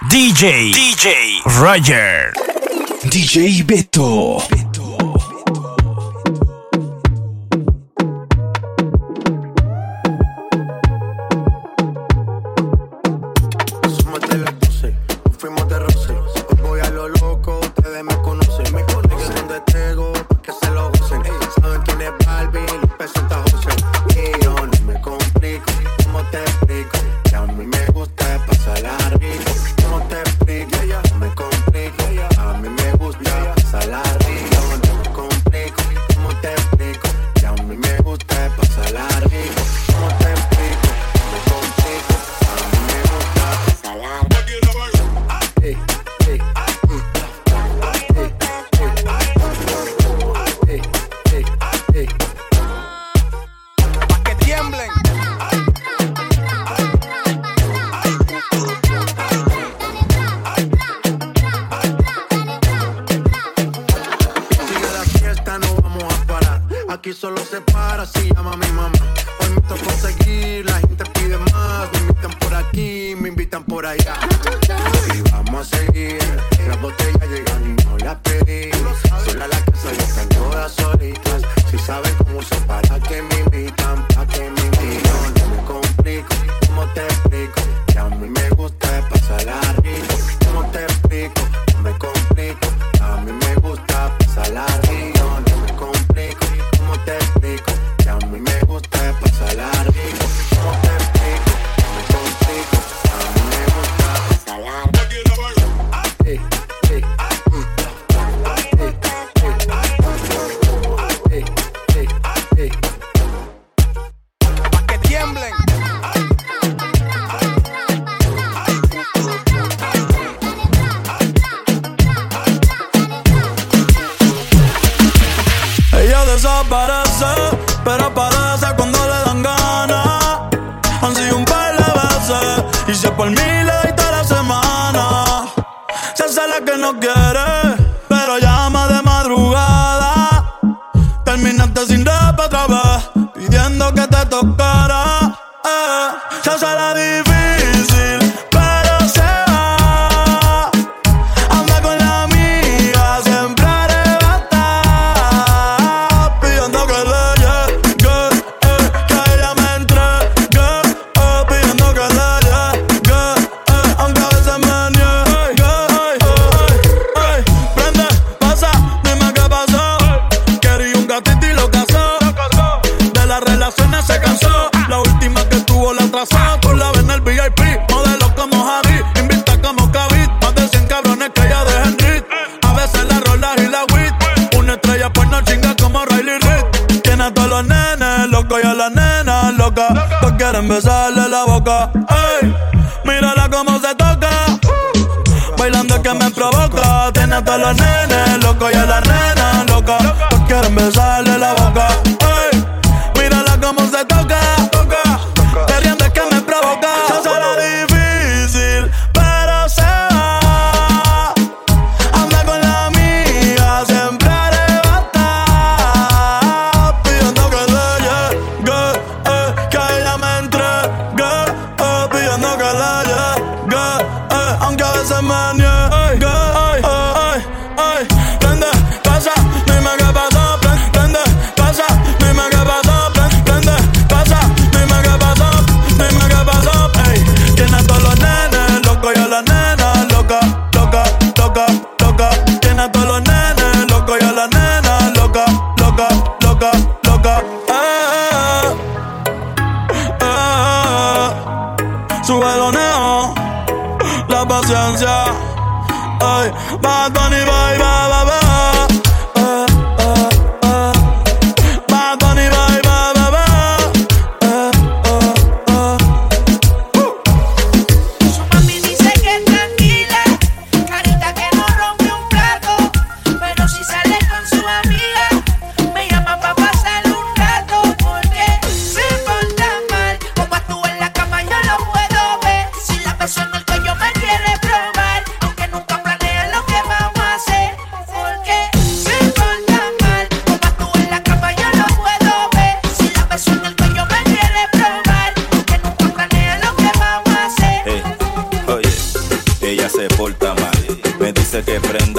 DJ, DJ, Roger. DJ Beto.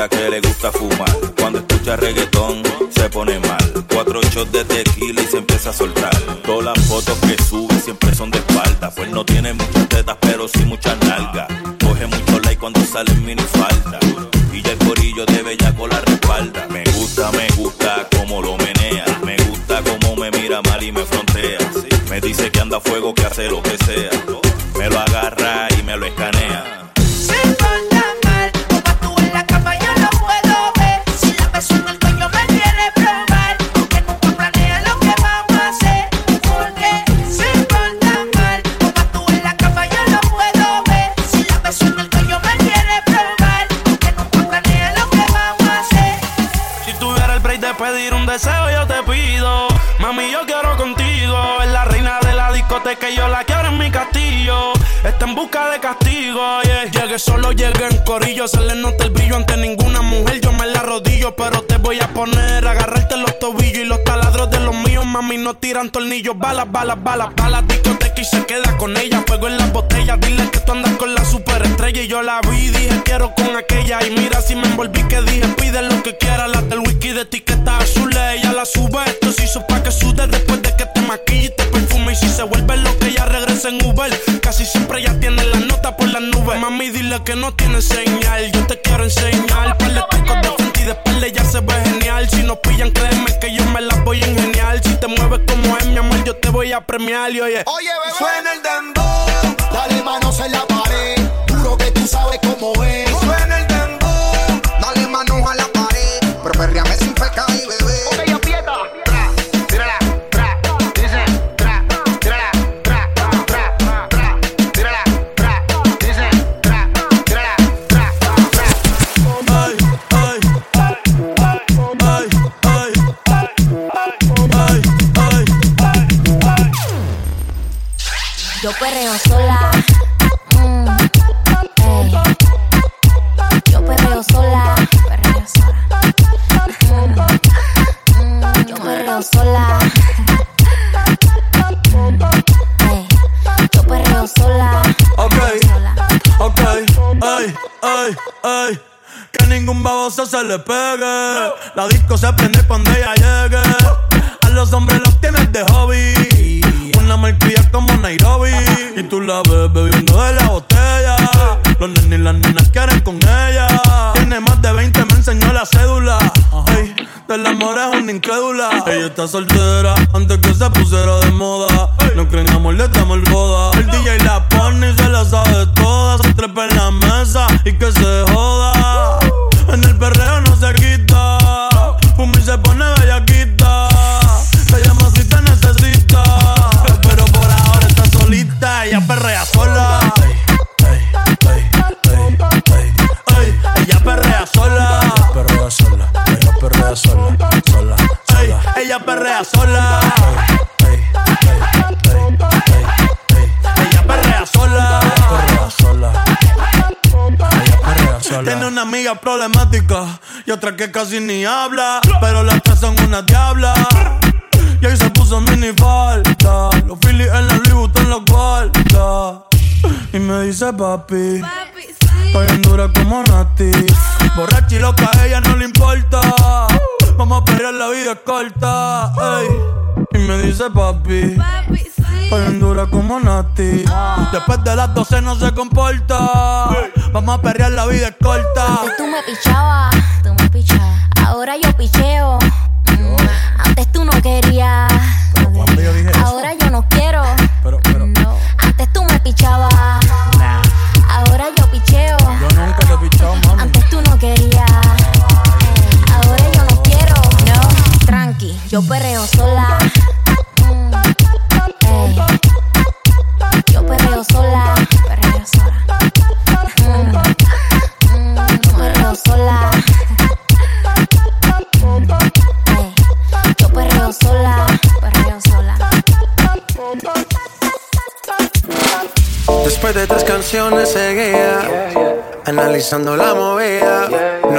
Que le gusta fumar. Cuando escucha reggaetón se pone mal. Cuatro shots de tequila y se empieza a soltar. Todas las fotos que sube siempre son de espalda. Pues no tiene muchas tetas, pero sí muchas Balas, balas, balas, balas. Discoteca y se queda con ella. Fuego en las botellas. Dile que tú andas con la superestrella. Y yo la vi, dije quiero con aquella. Y mira si me envolví que dije pide lo que quiera. La del whisky de etiqueta azul ella la sube. Esto se hizo pa' que sude después de que te maquille y te perfume. Y si se vuelve lo que ella regresa en Uber. Casi siempre ella tiene la nota por las nubes. Mami, dile que no tiene señal. Oye, oye, bebé, suena el dembow. Ay. Que ningún baboso se le pegue. La disco se prende cuando ella llegue. A los hombres los tienes de hobby una malcria como Nairobi. Y tú la ves bebiendo de la botella. Los nenes y las nenas quieren con ella. Tiene más de 20, me enseñó la cédula. Ey, del amor es una incrédula. Ella está soltera antes que se pusiera de moda. No creen amor, le damos el boda. El DJ la pone y se la sabe toda. Se trepa en la mesa y que se joda. En el perreo no perrea sola, sola, sola. Ella perrea sola. Ella perrea sola. Perrea sola. Ella perrea sola. Tiene una amiga problemática y otra que casi ni habla, pero las tres son una diabla. Y ahí se puso mini falta. Los Phillies en la Louis en la cuarta. Y me dice papi. Papi, sí. dura como Nati. Borracha y loca, a ella no le importa. Vamos a pelear, la vida es corta. Y me dice papi. Papi, sí. dura como Nati. Después de las 12 no se comporta. Vamos a perrear, la vida es corta. Antes tú me pichabas, tú me pichabas. Ahora yo picheo. Antes tú no querías. Yo no yo perreo sola. Yo perreo sola. Perreo sola. perreo sola. sola, sola. Después de tres canciones seguía, analizando la movida.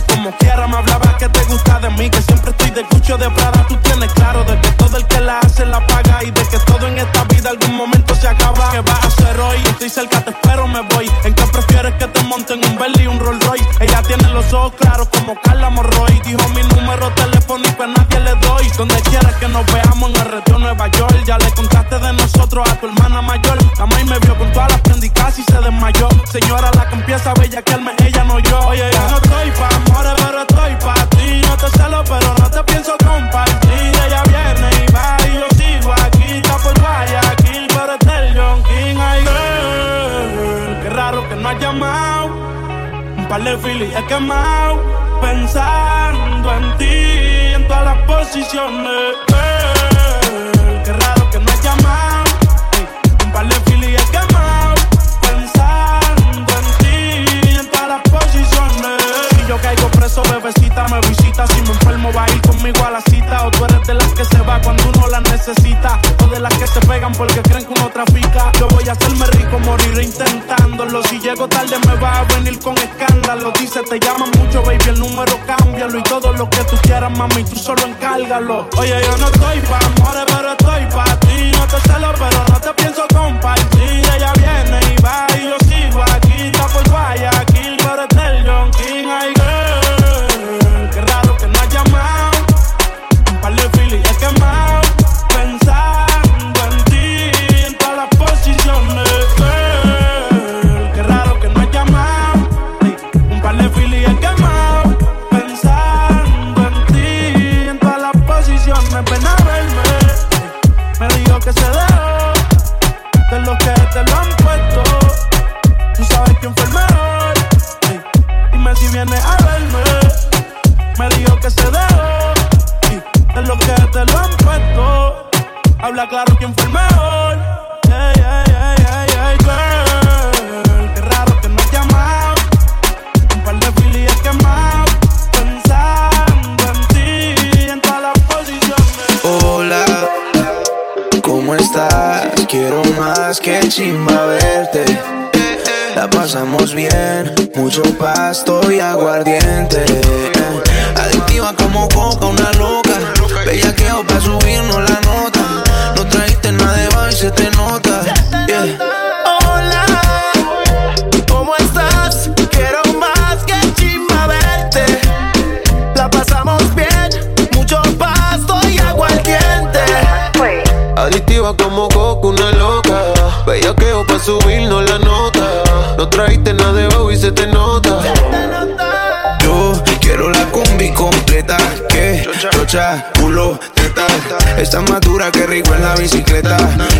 como quiera me hablabas que te gusta de mí, que siempre estoy de cucho de plata qué raro que no has llamado. Un par de fili he quemado. Pensando en ti, en todas las posiciones. Si yo caigo preso, bebecita me visita. Si me enfermo, va a ir conmigo a la cita. O tú eres de las que se va cuando uno la necesita. O de las que se pegan porque creen que uno trafica. Yo voy a hacerme rico, morir intentándolo. Si llego tarde, me va a venir con escándalo. Dice, te llaman Oye, yo no estoy pa' más que chimba verte. La pasamos bien, mucho pasto y aguardiente. Adictiva como coca, una loca. Bellaqueo pa' subirnos la nota. No trajiste nada de baile, se te nota. Yeah. Hola, ¿cómo estás? Quiero más que chimba verte. La pasamos bien, mucho pasto y aguardiente. Adictiva como coco, una loca. Bellaqueo pa' subirnos la nota. No trajiste nada de y se te nota. Yo quiero la combi completa. Que rocha, culo. Está más dura que rico en la bicicleta.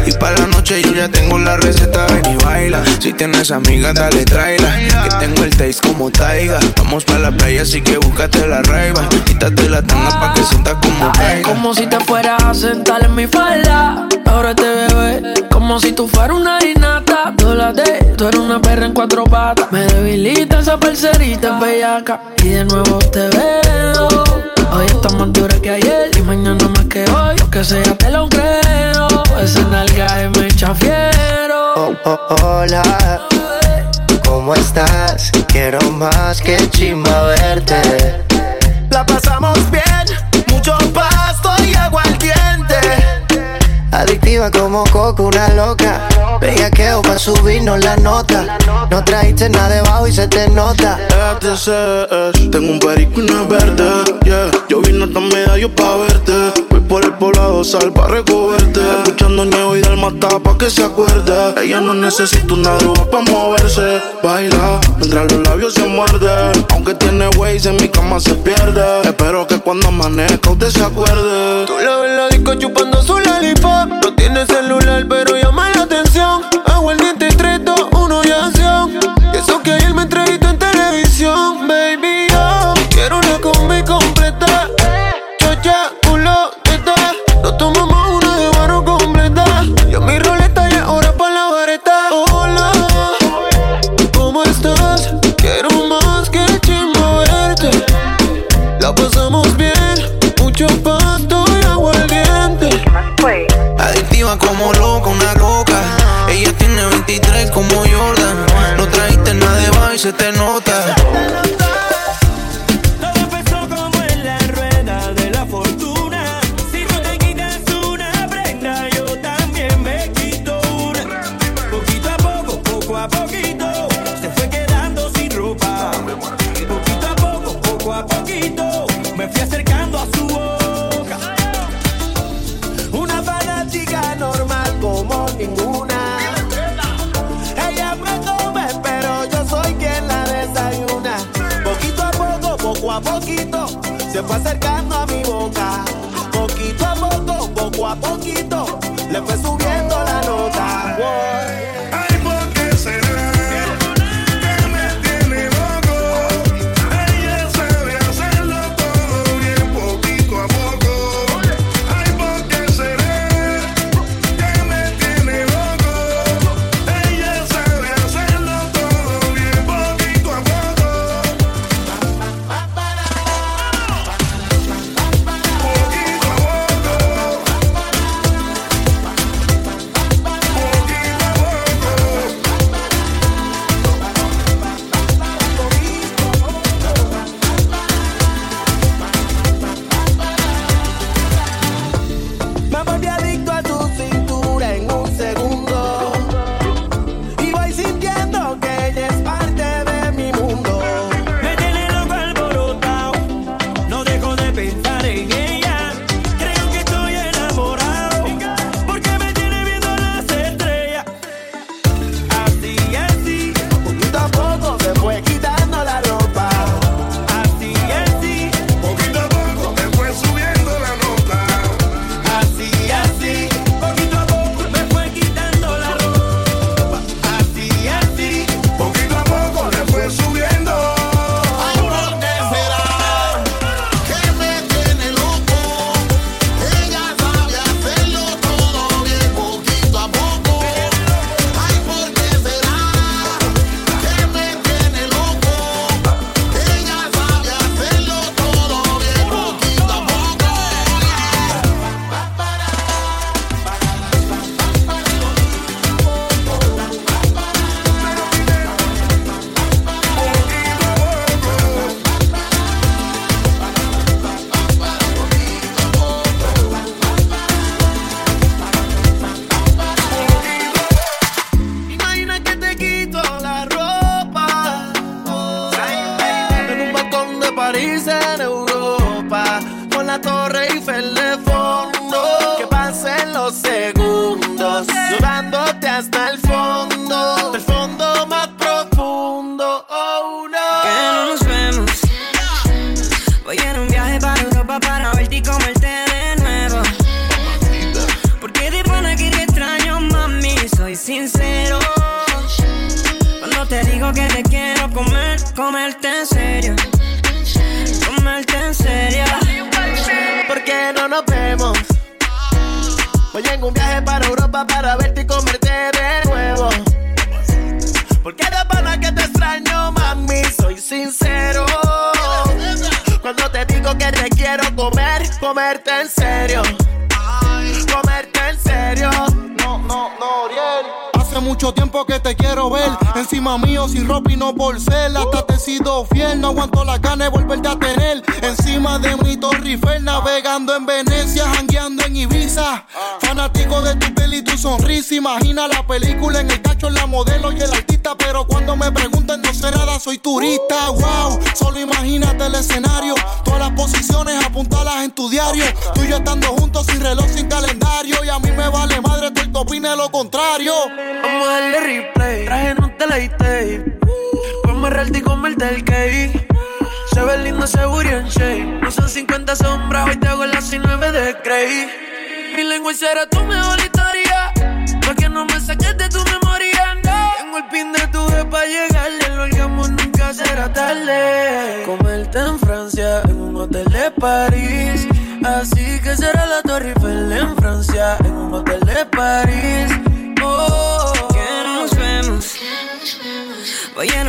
Y para la noche yo ya tengo la receta. Ven y baila. Si tienes amigas, dale tráela. Que tengo el taste como taiga. Vamos para la playa, así que búscate la raiva. Quítate la tanga pa' que sientas como caiga. Como si te fueras a sentar en mi falda. Ahora te bebé. Como si tú fueras una inata. Tú la de, tú eres una perra en cuatro patas. Me debilita esa parcerita bellaca. Y de nuevo te veo. Hoy está más dura que ayer. Y mañana más que hoy. Que sea te lo creo. Esa nalga me echa fiero. Oh, oh, hola, ¿cómo estás? Quiero más que chimba verte. La pasamos bien, mucho aguardiente. Adictiva como coco, una loca. Bellaqueo pa' subirnos la nota. No trajiste nada debajo y se te nota. FTCS, tengo un perico y una verde. Yeah. Yo vine hasta medallo pa' verte. Voy por el poblado sal pa' recogerte. Escuchando niego y del mata pa' que se acuerde. Ella no necesita una droga pa' moverse. Baila, mientras los labios se muerden. Aunque tiene ways en mi cama se pierde. Espero que cuando amanezca usted se acuerde. Tú la ves la disco chupando su lalipop no tiene celular, pero llama la atención. Como loca, una roca. Ella tiene 23 como Jordan. No trajiste nada de baile, se te nota.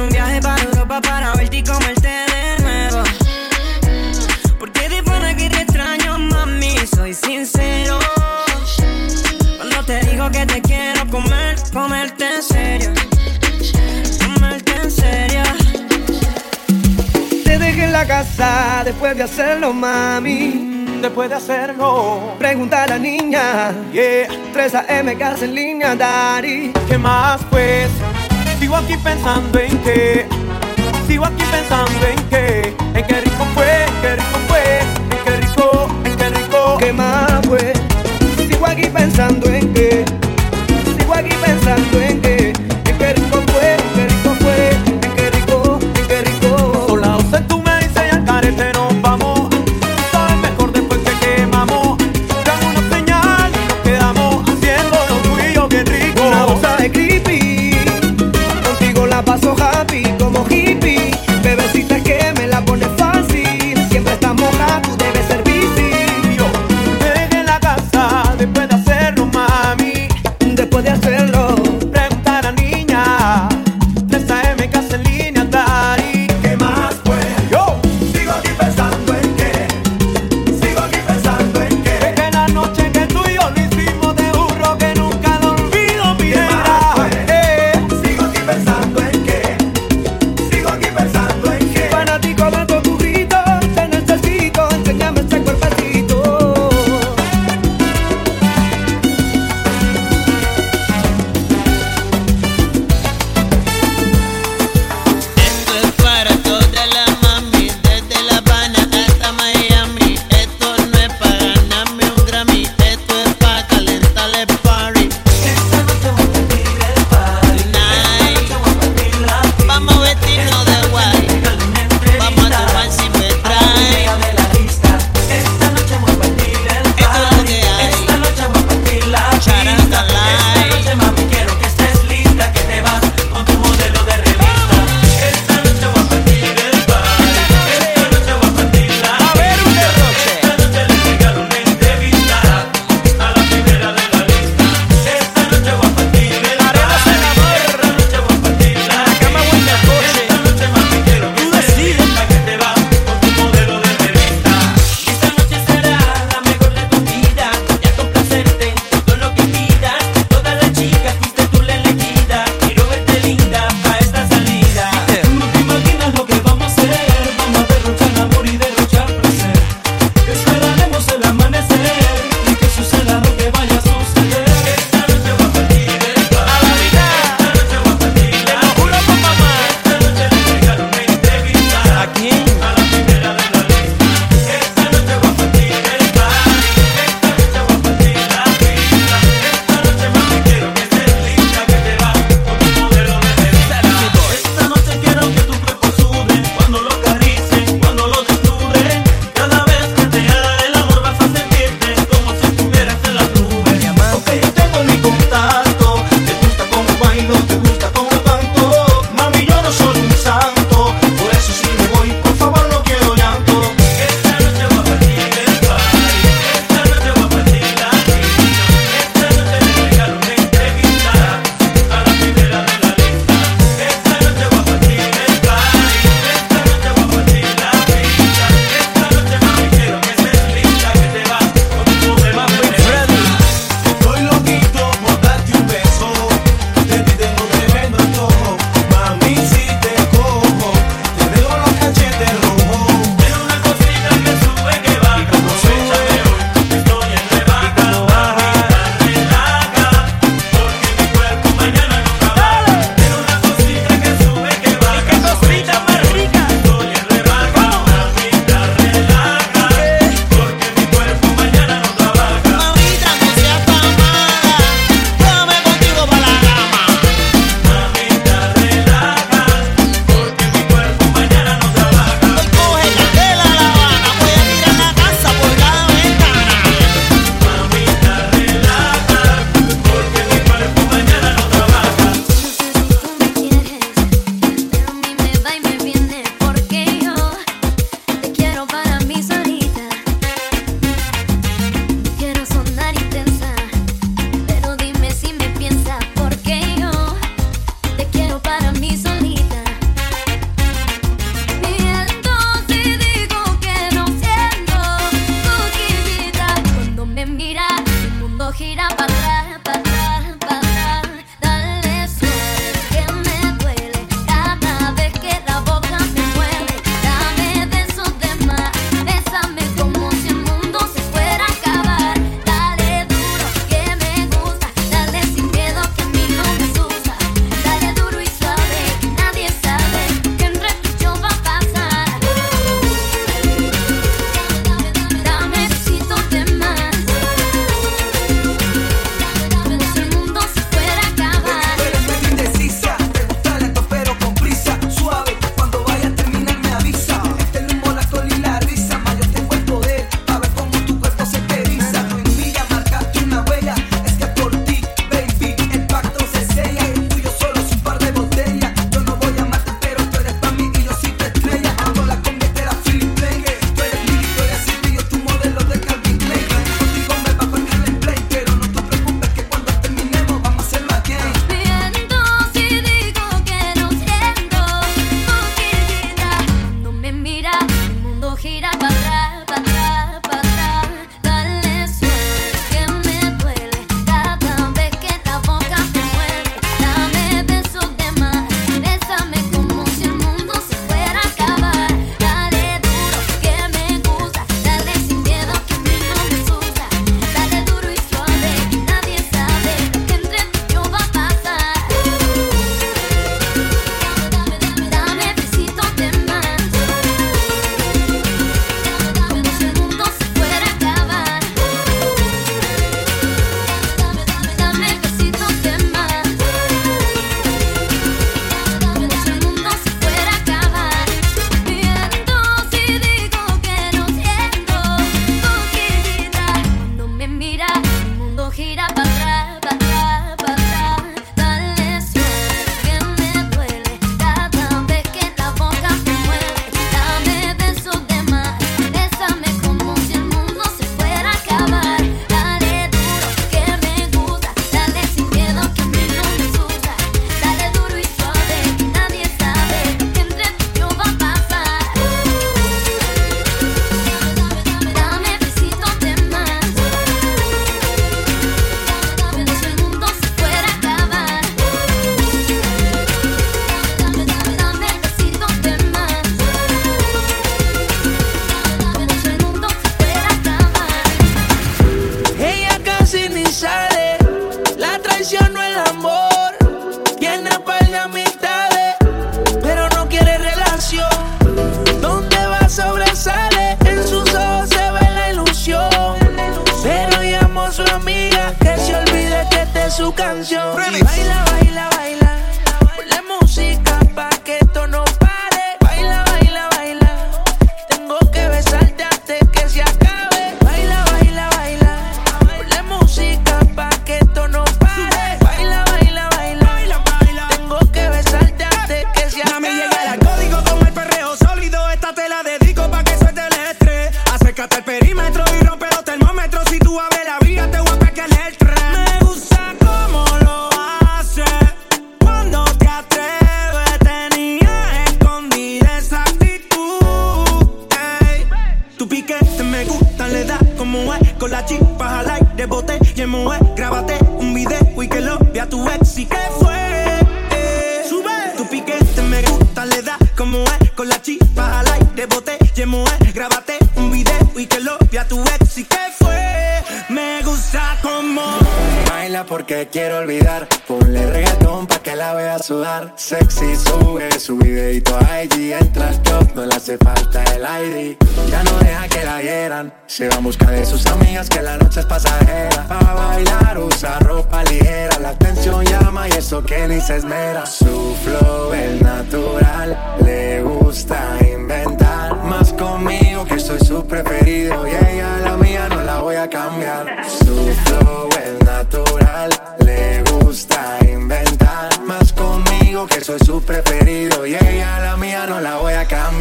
un viaje para Europa para verte y comerte de nuevo. Porque de pana que te extraño, mami, soy sincero. Cuando te digo que te quiero comer, comerte en serio. Comerte en serio. Te dejé en la casa después de hacerlo, mami después de hacerlo. Pregunta a la niña, yeah. 3 AM, gas en línea, Dari. ¿Qué más pues? Sigo aquí pensando en qué, sigo aquí pensando en qué, en qué rico fue, en qué rico fue, en qué rico, en qué rico, qué más fue. Sigo aquí pensando en qué.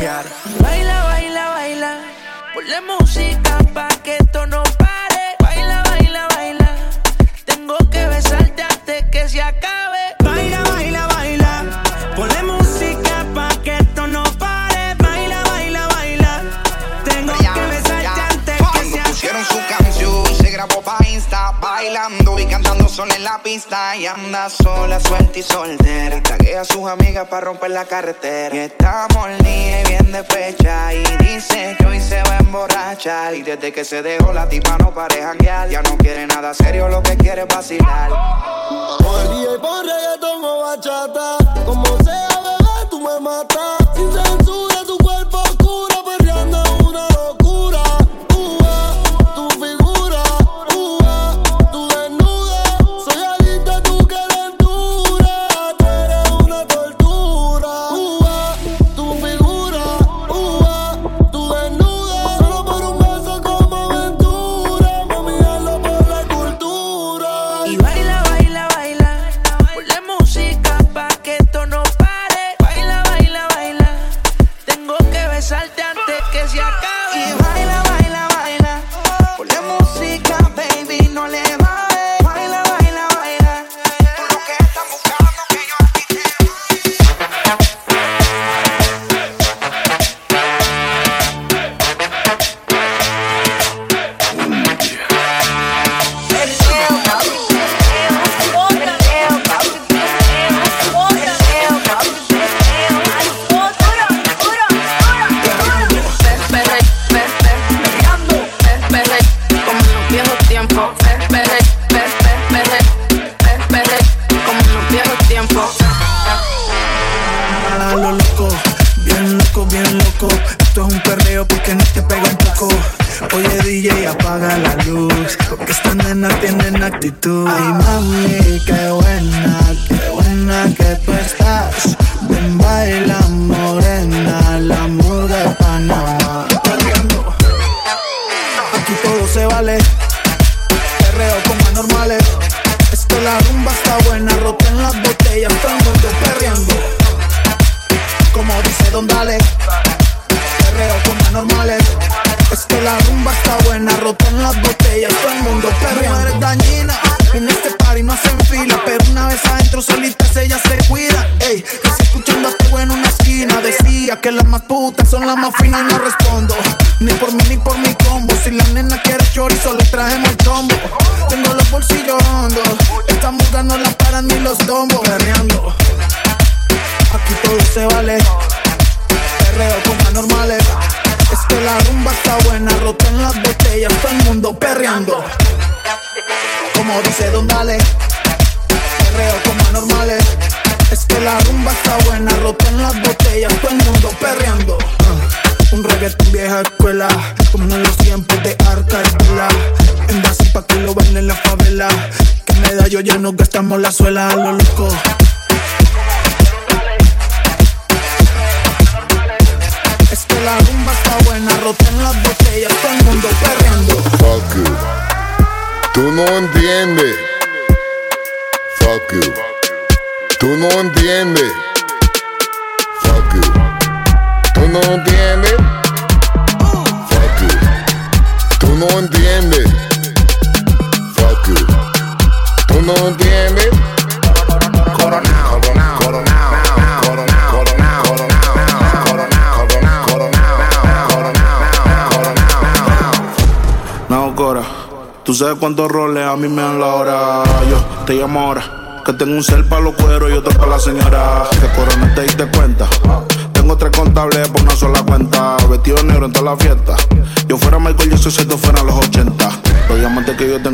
Baila, baila, baila. Ponle música pa' que esto no pare. Baila, baila, baila. Tengo que besarte hasta que se acabe. son en la pista y anda sola, suelta y soltera. Y a sus amigas para romper la carretera. Y está bien de fecha. Y dice que hoy se va a emborrachar. Y desde que se dejó la tipa no pareja guiar. Ya no quiere nada serio, lo que quiere es vacilar. Oye, con reggaetón o bachata. Como sea, bebé, tú me matas. Sin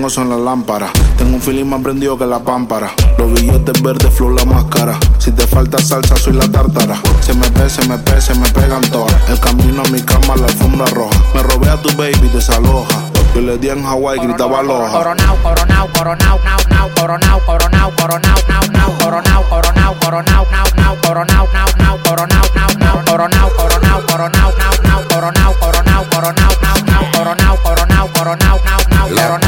tengo son las lámparas. Tengo un feeling más prendido que la pámpara. Los billetes verdes, flow la máscara. Si te falta salsa, soy la tártara. Se me pe, se me pe, se me pegan todas. El camino a mi cama, la alfombra roja. Me robé a tu baby, desaloja. Yo le di en Hawái, gritaba aloja. Coronao, coronao, coronao, nao, nao, coronao, coronao, coronao, nao, nao, coronao, coronao, coronao, nao, nao, coronao, nao, nao, coronao, nao, nao, coronao, coronao, coronao, nao, nao, coronao, coronao, coronao, nao, nao, coronao, coronao, coronao, nao, nao, coronao,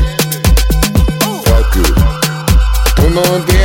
No entiendes.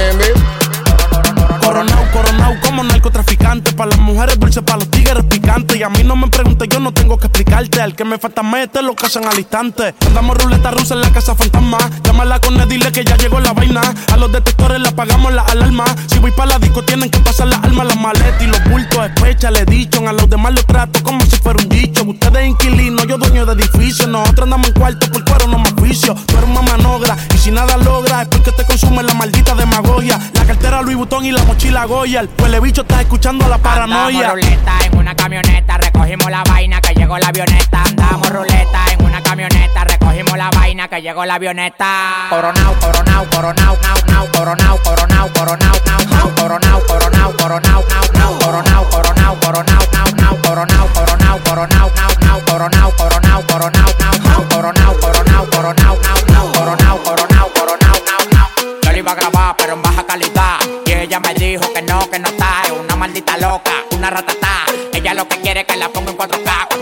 Para las mujeres dulces, para los tigres picantes. Y a mí no me preguntes, yo no tengo que explicarte. Al que me falta mete, lo casan al instante. Andamos ruleta rusa en la casa fantasma. Llámala con él, dile que ya llegó la vaina. A los detectores le apagamos la alarma. Si voy para la disco, tienen que pasar las armas, las maletas y los bultos. Especha, le dicho. A los demás los trato como si fuera un dicho. Ustedes inquilinos, yo dueño de edificio. Nosotros andamos en cuarto por cuero, no más juicio. Tú eres una manogra y si nada logra es porque te consume la maldita demagogia. La cartera Louis Vuitton y la mochila Goya. El bicho está escuchando la paranoia. Andamos ruleta en una camioneta, recogimos la vaina que llegó la avioneta. Andamos ruleta en una camioneta, recogimos la vaina que llegó la avioneta. Coronao, coronao, coronao, nao, nao, coronao, coronao, coronao, nao, nao, coronao, coronao, coronao, nao, nao, coronao, coronao, coronao, nao, nao, coronao, coronao, coronao, nao, nao, coronao, coronao, coronao, nao, nao, coronao, coronao, coronao, nao, nao, coronao, coronao, coronao, nao, nao. Yo lo iba a grabar, pero en baja calidad. Loca, una ratata. Ella lo que quiere es que la ponga en 4K, 4K, 4K,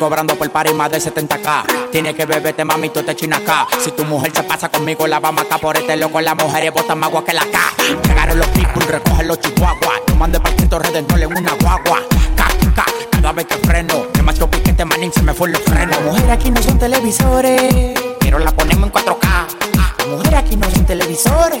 cobrando por par y más de 70k. Tiene que beberte, mami, tú te china acá. Si tu mujer se pasa conmigo, la vamos acá por este loco. Las mujeres botan más agua que la K. Llegaron los people, recogen los chihuahuas. No mande para Cristo Redentor en una guagua. K, cada vez que freno. Demasiado piquete, manín, se me fue los frenos. Mujeres aquí no son televisores, pero la ponemos en 4K. Las mujeres aquí no son televisores,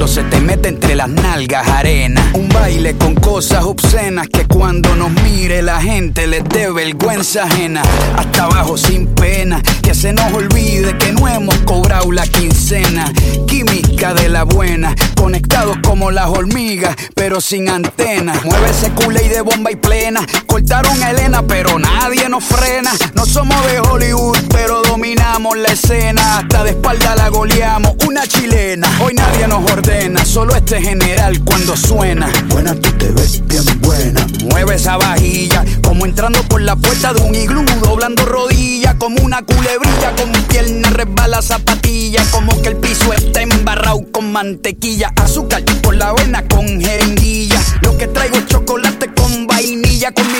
cuando se te mete entre las nalgas arena. Un baile con cosas obscenas que cuando nos mire la gente les dé vergüenza ajena. Hasta abajo sin pena, que se nos olvide que no hemos cobrado la quincena. Química de la buena, conectados como las hormigas, pero sin antena. Mueve ese culé y de bomba y plena. Cortaron a Elena, pero nadie nos frena. No somos de Hollywood, pero dominamos la escena. Hasta de espalda la goleamos, una chilena. Hoy nadie nos ordena, solo este general cuando suena. Buena, tú te ves bien buena. Mueve esa vajilla, como entrando por la puerta de un iglú, doblando rodillas, como una culebrilla, con pierna resbala zapatilla, como que el piso está embarrado con mantequilla, azúcar por la avena con jeringuilla. Lo que traigo es chocolate con vainilla, con mi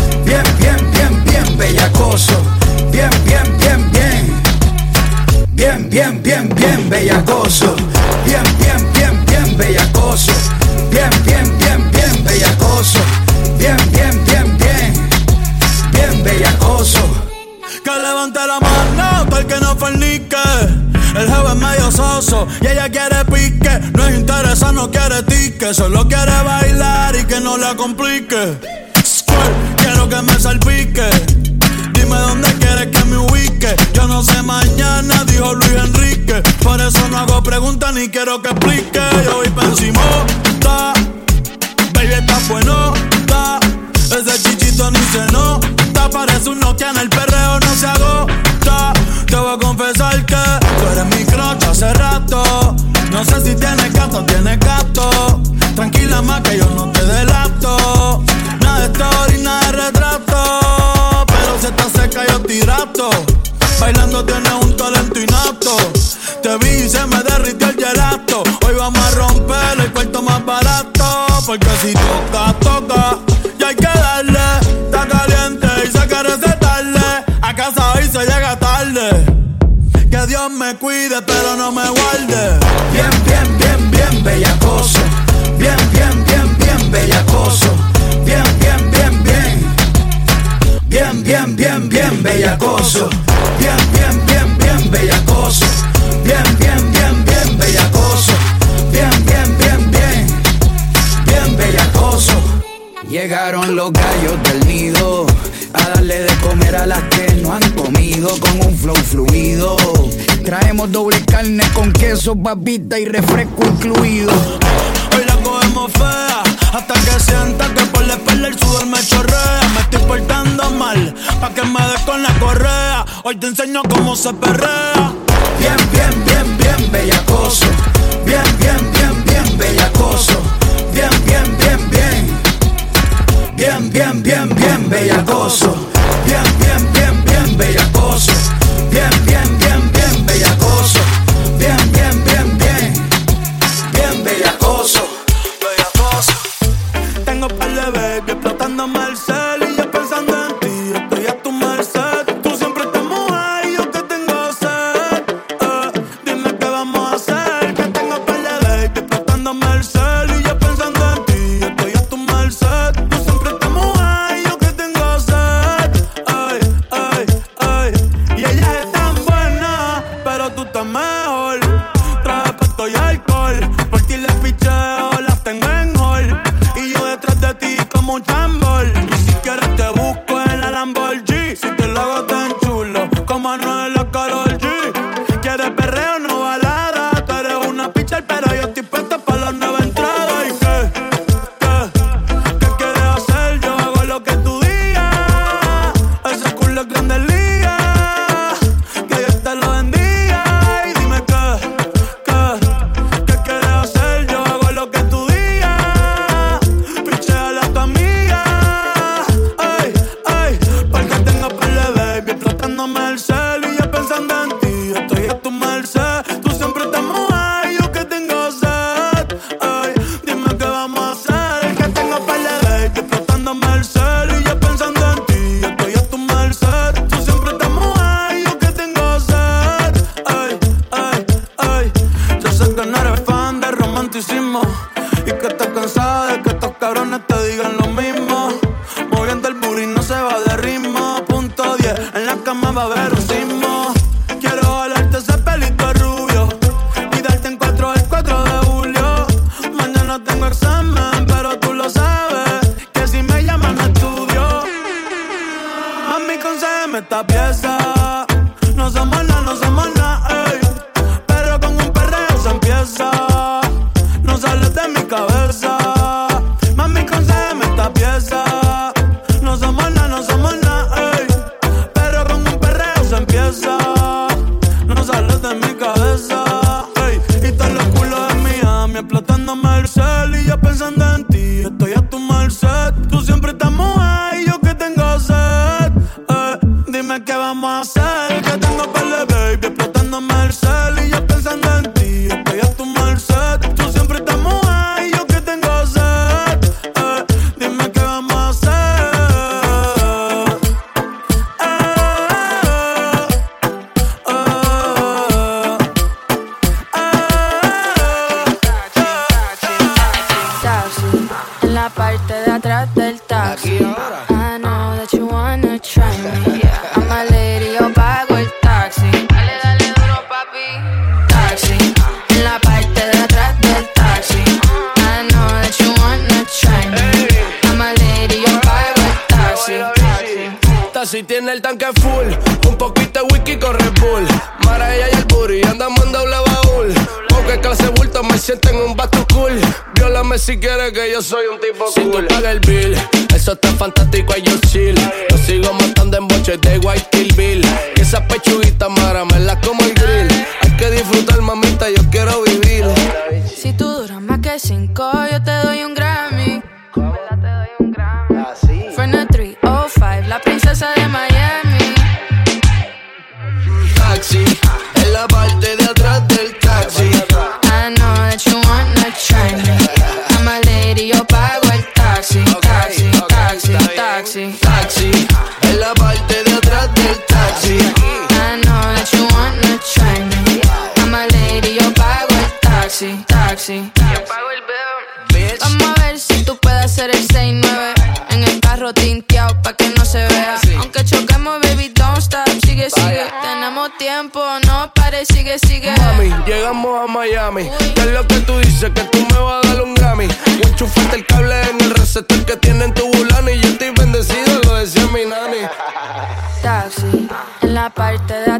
Bien, bien, bien, bien bellacoso. Bien, bien, bien, bien. Bien, bien, bien, bien bellacoso. Bien, bien, bien, bien bellacoso. Bien, bien, bien, bien bellacoso. Bien, bien, bien, bien. Bien bellacoso. Que levante la mano, el que no fornique. El jefe es medio soso y ella quiere pique. No es interesa, no quiere tique. Solo quiere bailar y que no la complique. Quiero que me salpique. Dime dónde quieres que me ubique. Yo no sé mañana, dijo Luis Enrique. Por eso no hago preguntas ni quiero que explique. Yo voy pa' encima, ta. Baby, está bueno, ta. Ese chichito ni se nota. Parece un Nokia en el perreo, no se agota. Te voy a confesar que tú eres mi crocha hace rato. No sé si tienes gato tienes gato. Tranquila más que yo no te delato. Story, nada de retrato. Pero si está seca yo tirato. Bailando tienes un talento inapto. Te vi y se me derritió el gelato. Hoy vamos a romper el cuarto más barato. Porque si toca, toca. Y hay que darle. Está caliente y se quiere recetarle. A casa hoy se llega tarde. Que Dios me cuide, pero no me guarde. Bien, bien, bien, bien bellacoso. Llegaron los gallos del nido a darle de comer a las que no han comido con un flow fluido. Traemos doble carne con queso, papita y refresco incluido. Hoy la cogemos fea hasta que sienta que por la espalda el sudor me chorrea. Me estoy portando mal pa' que me des con la correa. Hoy te enseño cómo se perrea. Bien, bien, bien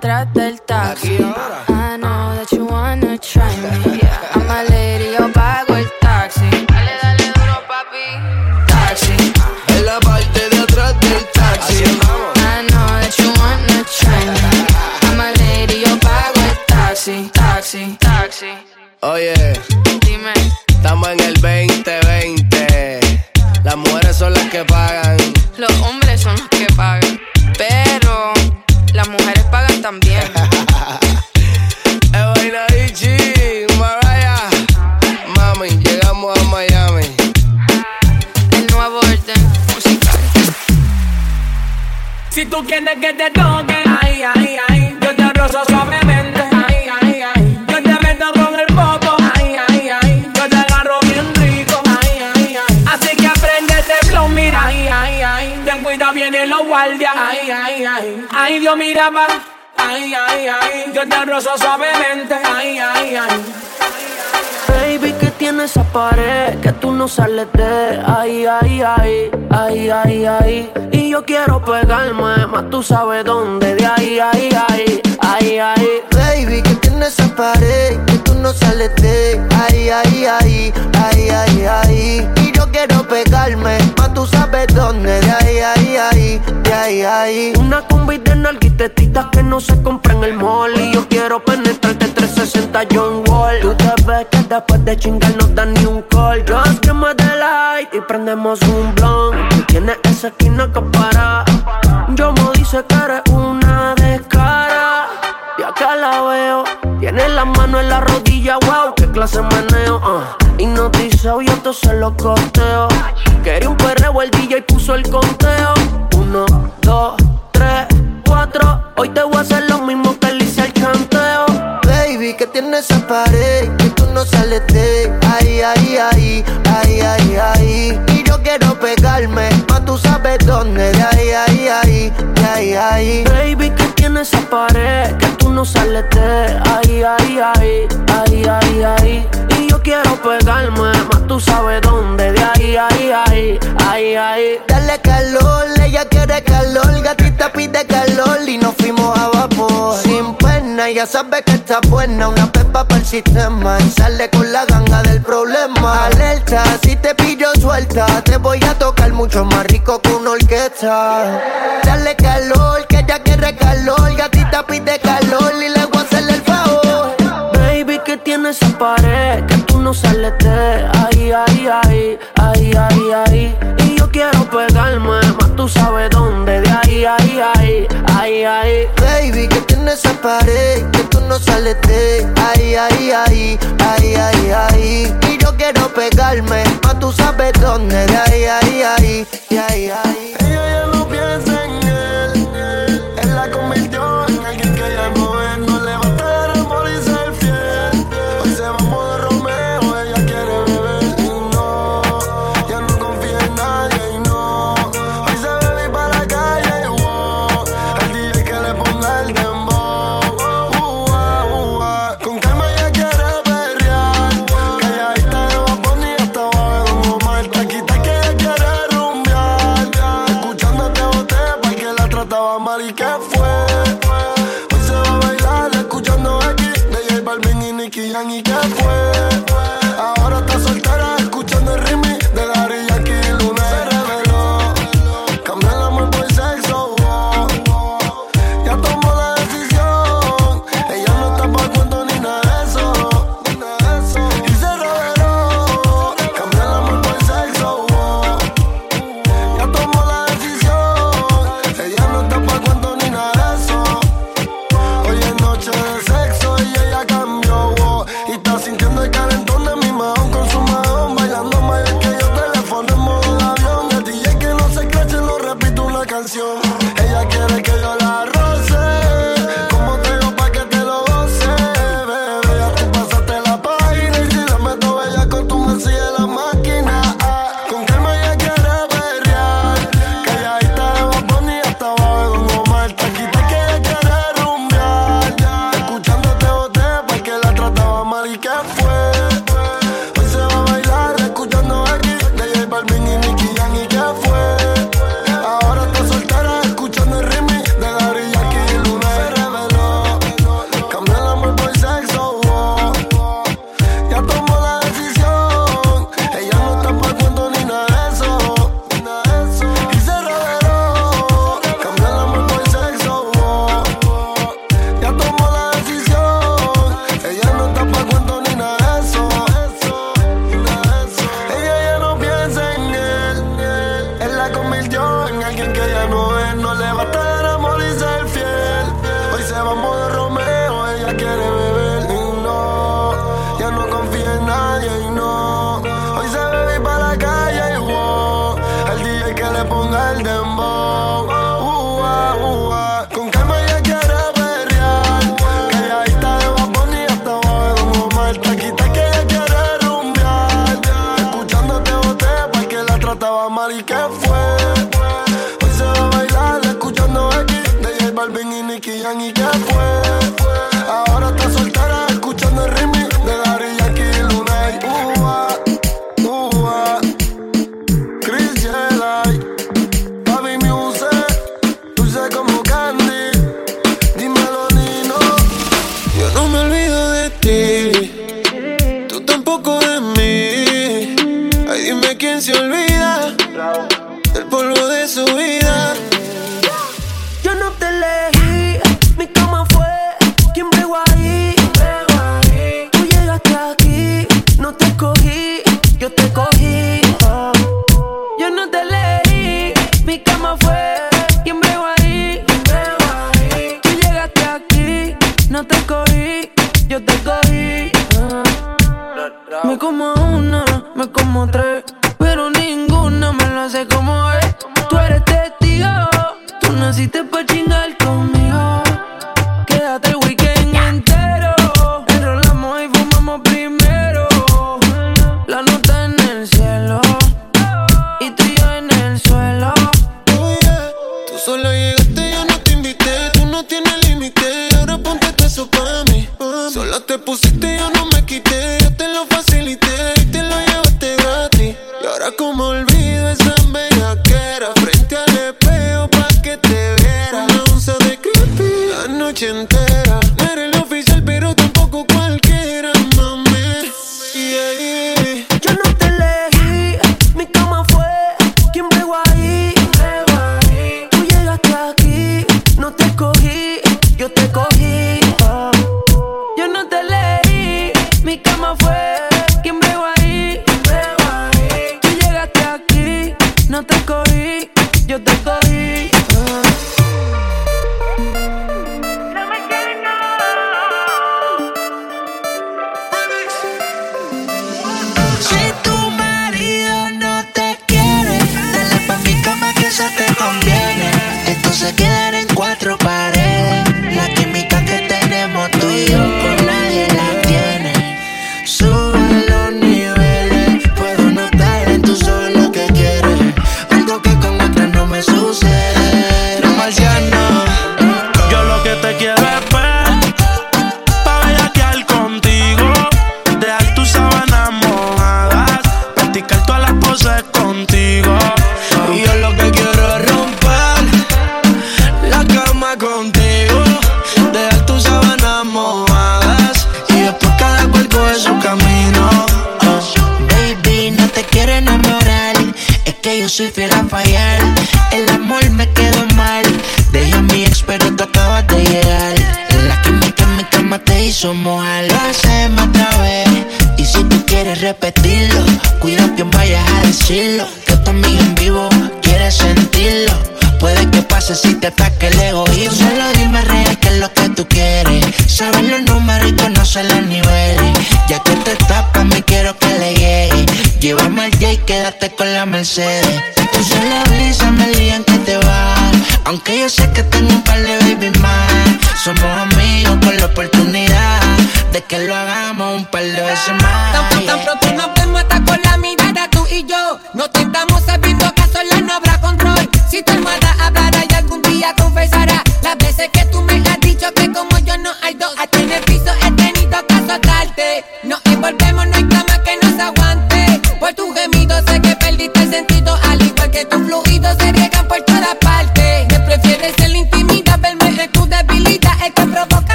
atrás del taxi. Ay, Dios, miraba. Ay, ay, ay. Yo te rozo suavemente. Ay, ay, ay. Baby, que tiene esa pared que tú no sales de. Ay, ay, ay. Ay, ay, ay. Y yo quiero pegarme, más tú sabes dónde. De ahí ay, ay. Ay, ay. Baby, que tiene esa pared que tú no sales de ahí, ahí, ahí, ahí, ahí, ahí. Y yo quiero pegarme, más tú sabes dónde, de ahí, ahí, ahí, de ahí, ahí. Una combi de narguitetitas que no se compra en el mall. Y yo quiero penetrarte 360 John Wall. Tú te ves que después de chingar no dan ni un call. Yo es que light y prendemos un blunt. Tienes esa esquina que para. Yo me dice que eres una descara. Y acá la veo tiene la mano en la rodilla, wow, qué clase meneo, uh. Hipnotizado, yo todo se lo costeo. Quería un perreo, el DJ puso el conteo. Uno, dos, tres, cuatro. Hoy te voy a hacer lo mismo que le hice al chanteo. Baby, que tiene esa pared, que tú no sales de ahí, ahí, ahí, ahí, ahí, ahí. Y yo quiero pegarme, más tú sabes dónde, de ahí, ahí Baby, ¿qué tiene esa pared? Que tú no sales de ahí, ahí, ahí, ahí, ahí, ahí. Y yo quiero pegarme, más tú sabes dónde, de ahí, ahí, ahí, ahí, ahí. Dale calor, ella que ya sabe que está buena, una pepa para el sistema. Y sale con la ganga del problema. Alerta, si te pillo suelta, te voy a tocar mucho más rico que una orquesta. Dale calor, que ya quiere calor, gatita pide calor y le voy a hacerle el favor tienes en pared, que tú no sales de ahí, ahí, ahí, ahí, ahí, ahí. Y yo quiero pegarme, más tú sabes dónde, de ahí, ahí, ahí, ahí, ahí. Baby, que tienes esa pared, que tú no sales de ahí, ahí, ahí, ahí, ahí, ahí. Y yo quiero pegarme, más tú sabes dónde, de ahí, ahí, ahí, ahí, ahí. Ella ya no piensa en él, él la convirtió en alguien que ya no es.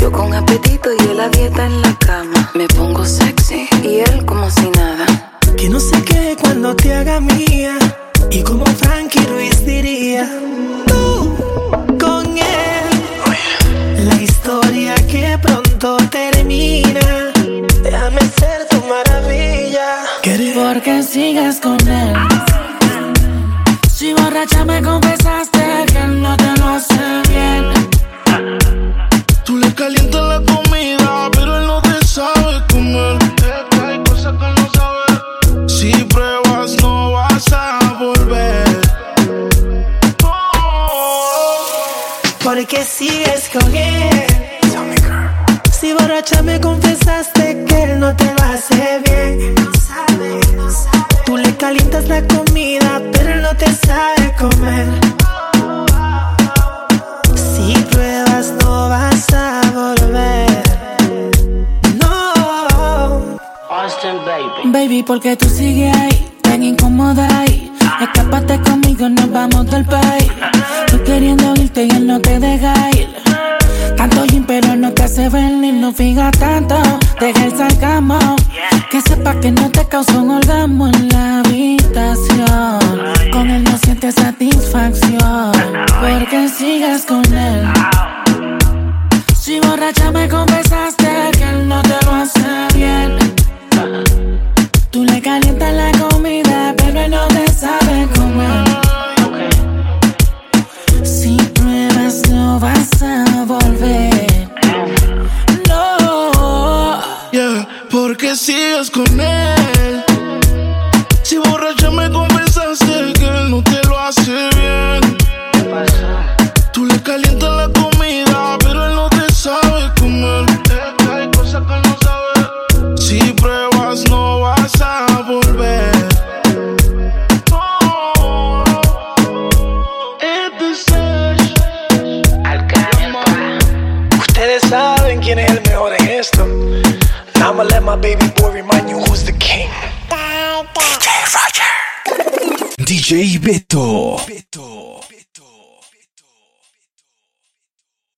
Yo con apetito y él la dieta en la cama. Me pongo sexy y él como si nada. Que no sé qué cuando te haga mía. Y como Frankie Ruiz diría, tú con él. La historia que pronto termina. Déjame ser tu maravilla. Porque sigues con él. Si borracha me confesaste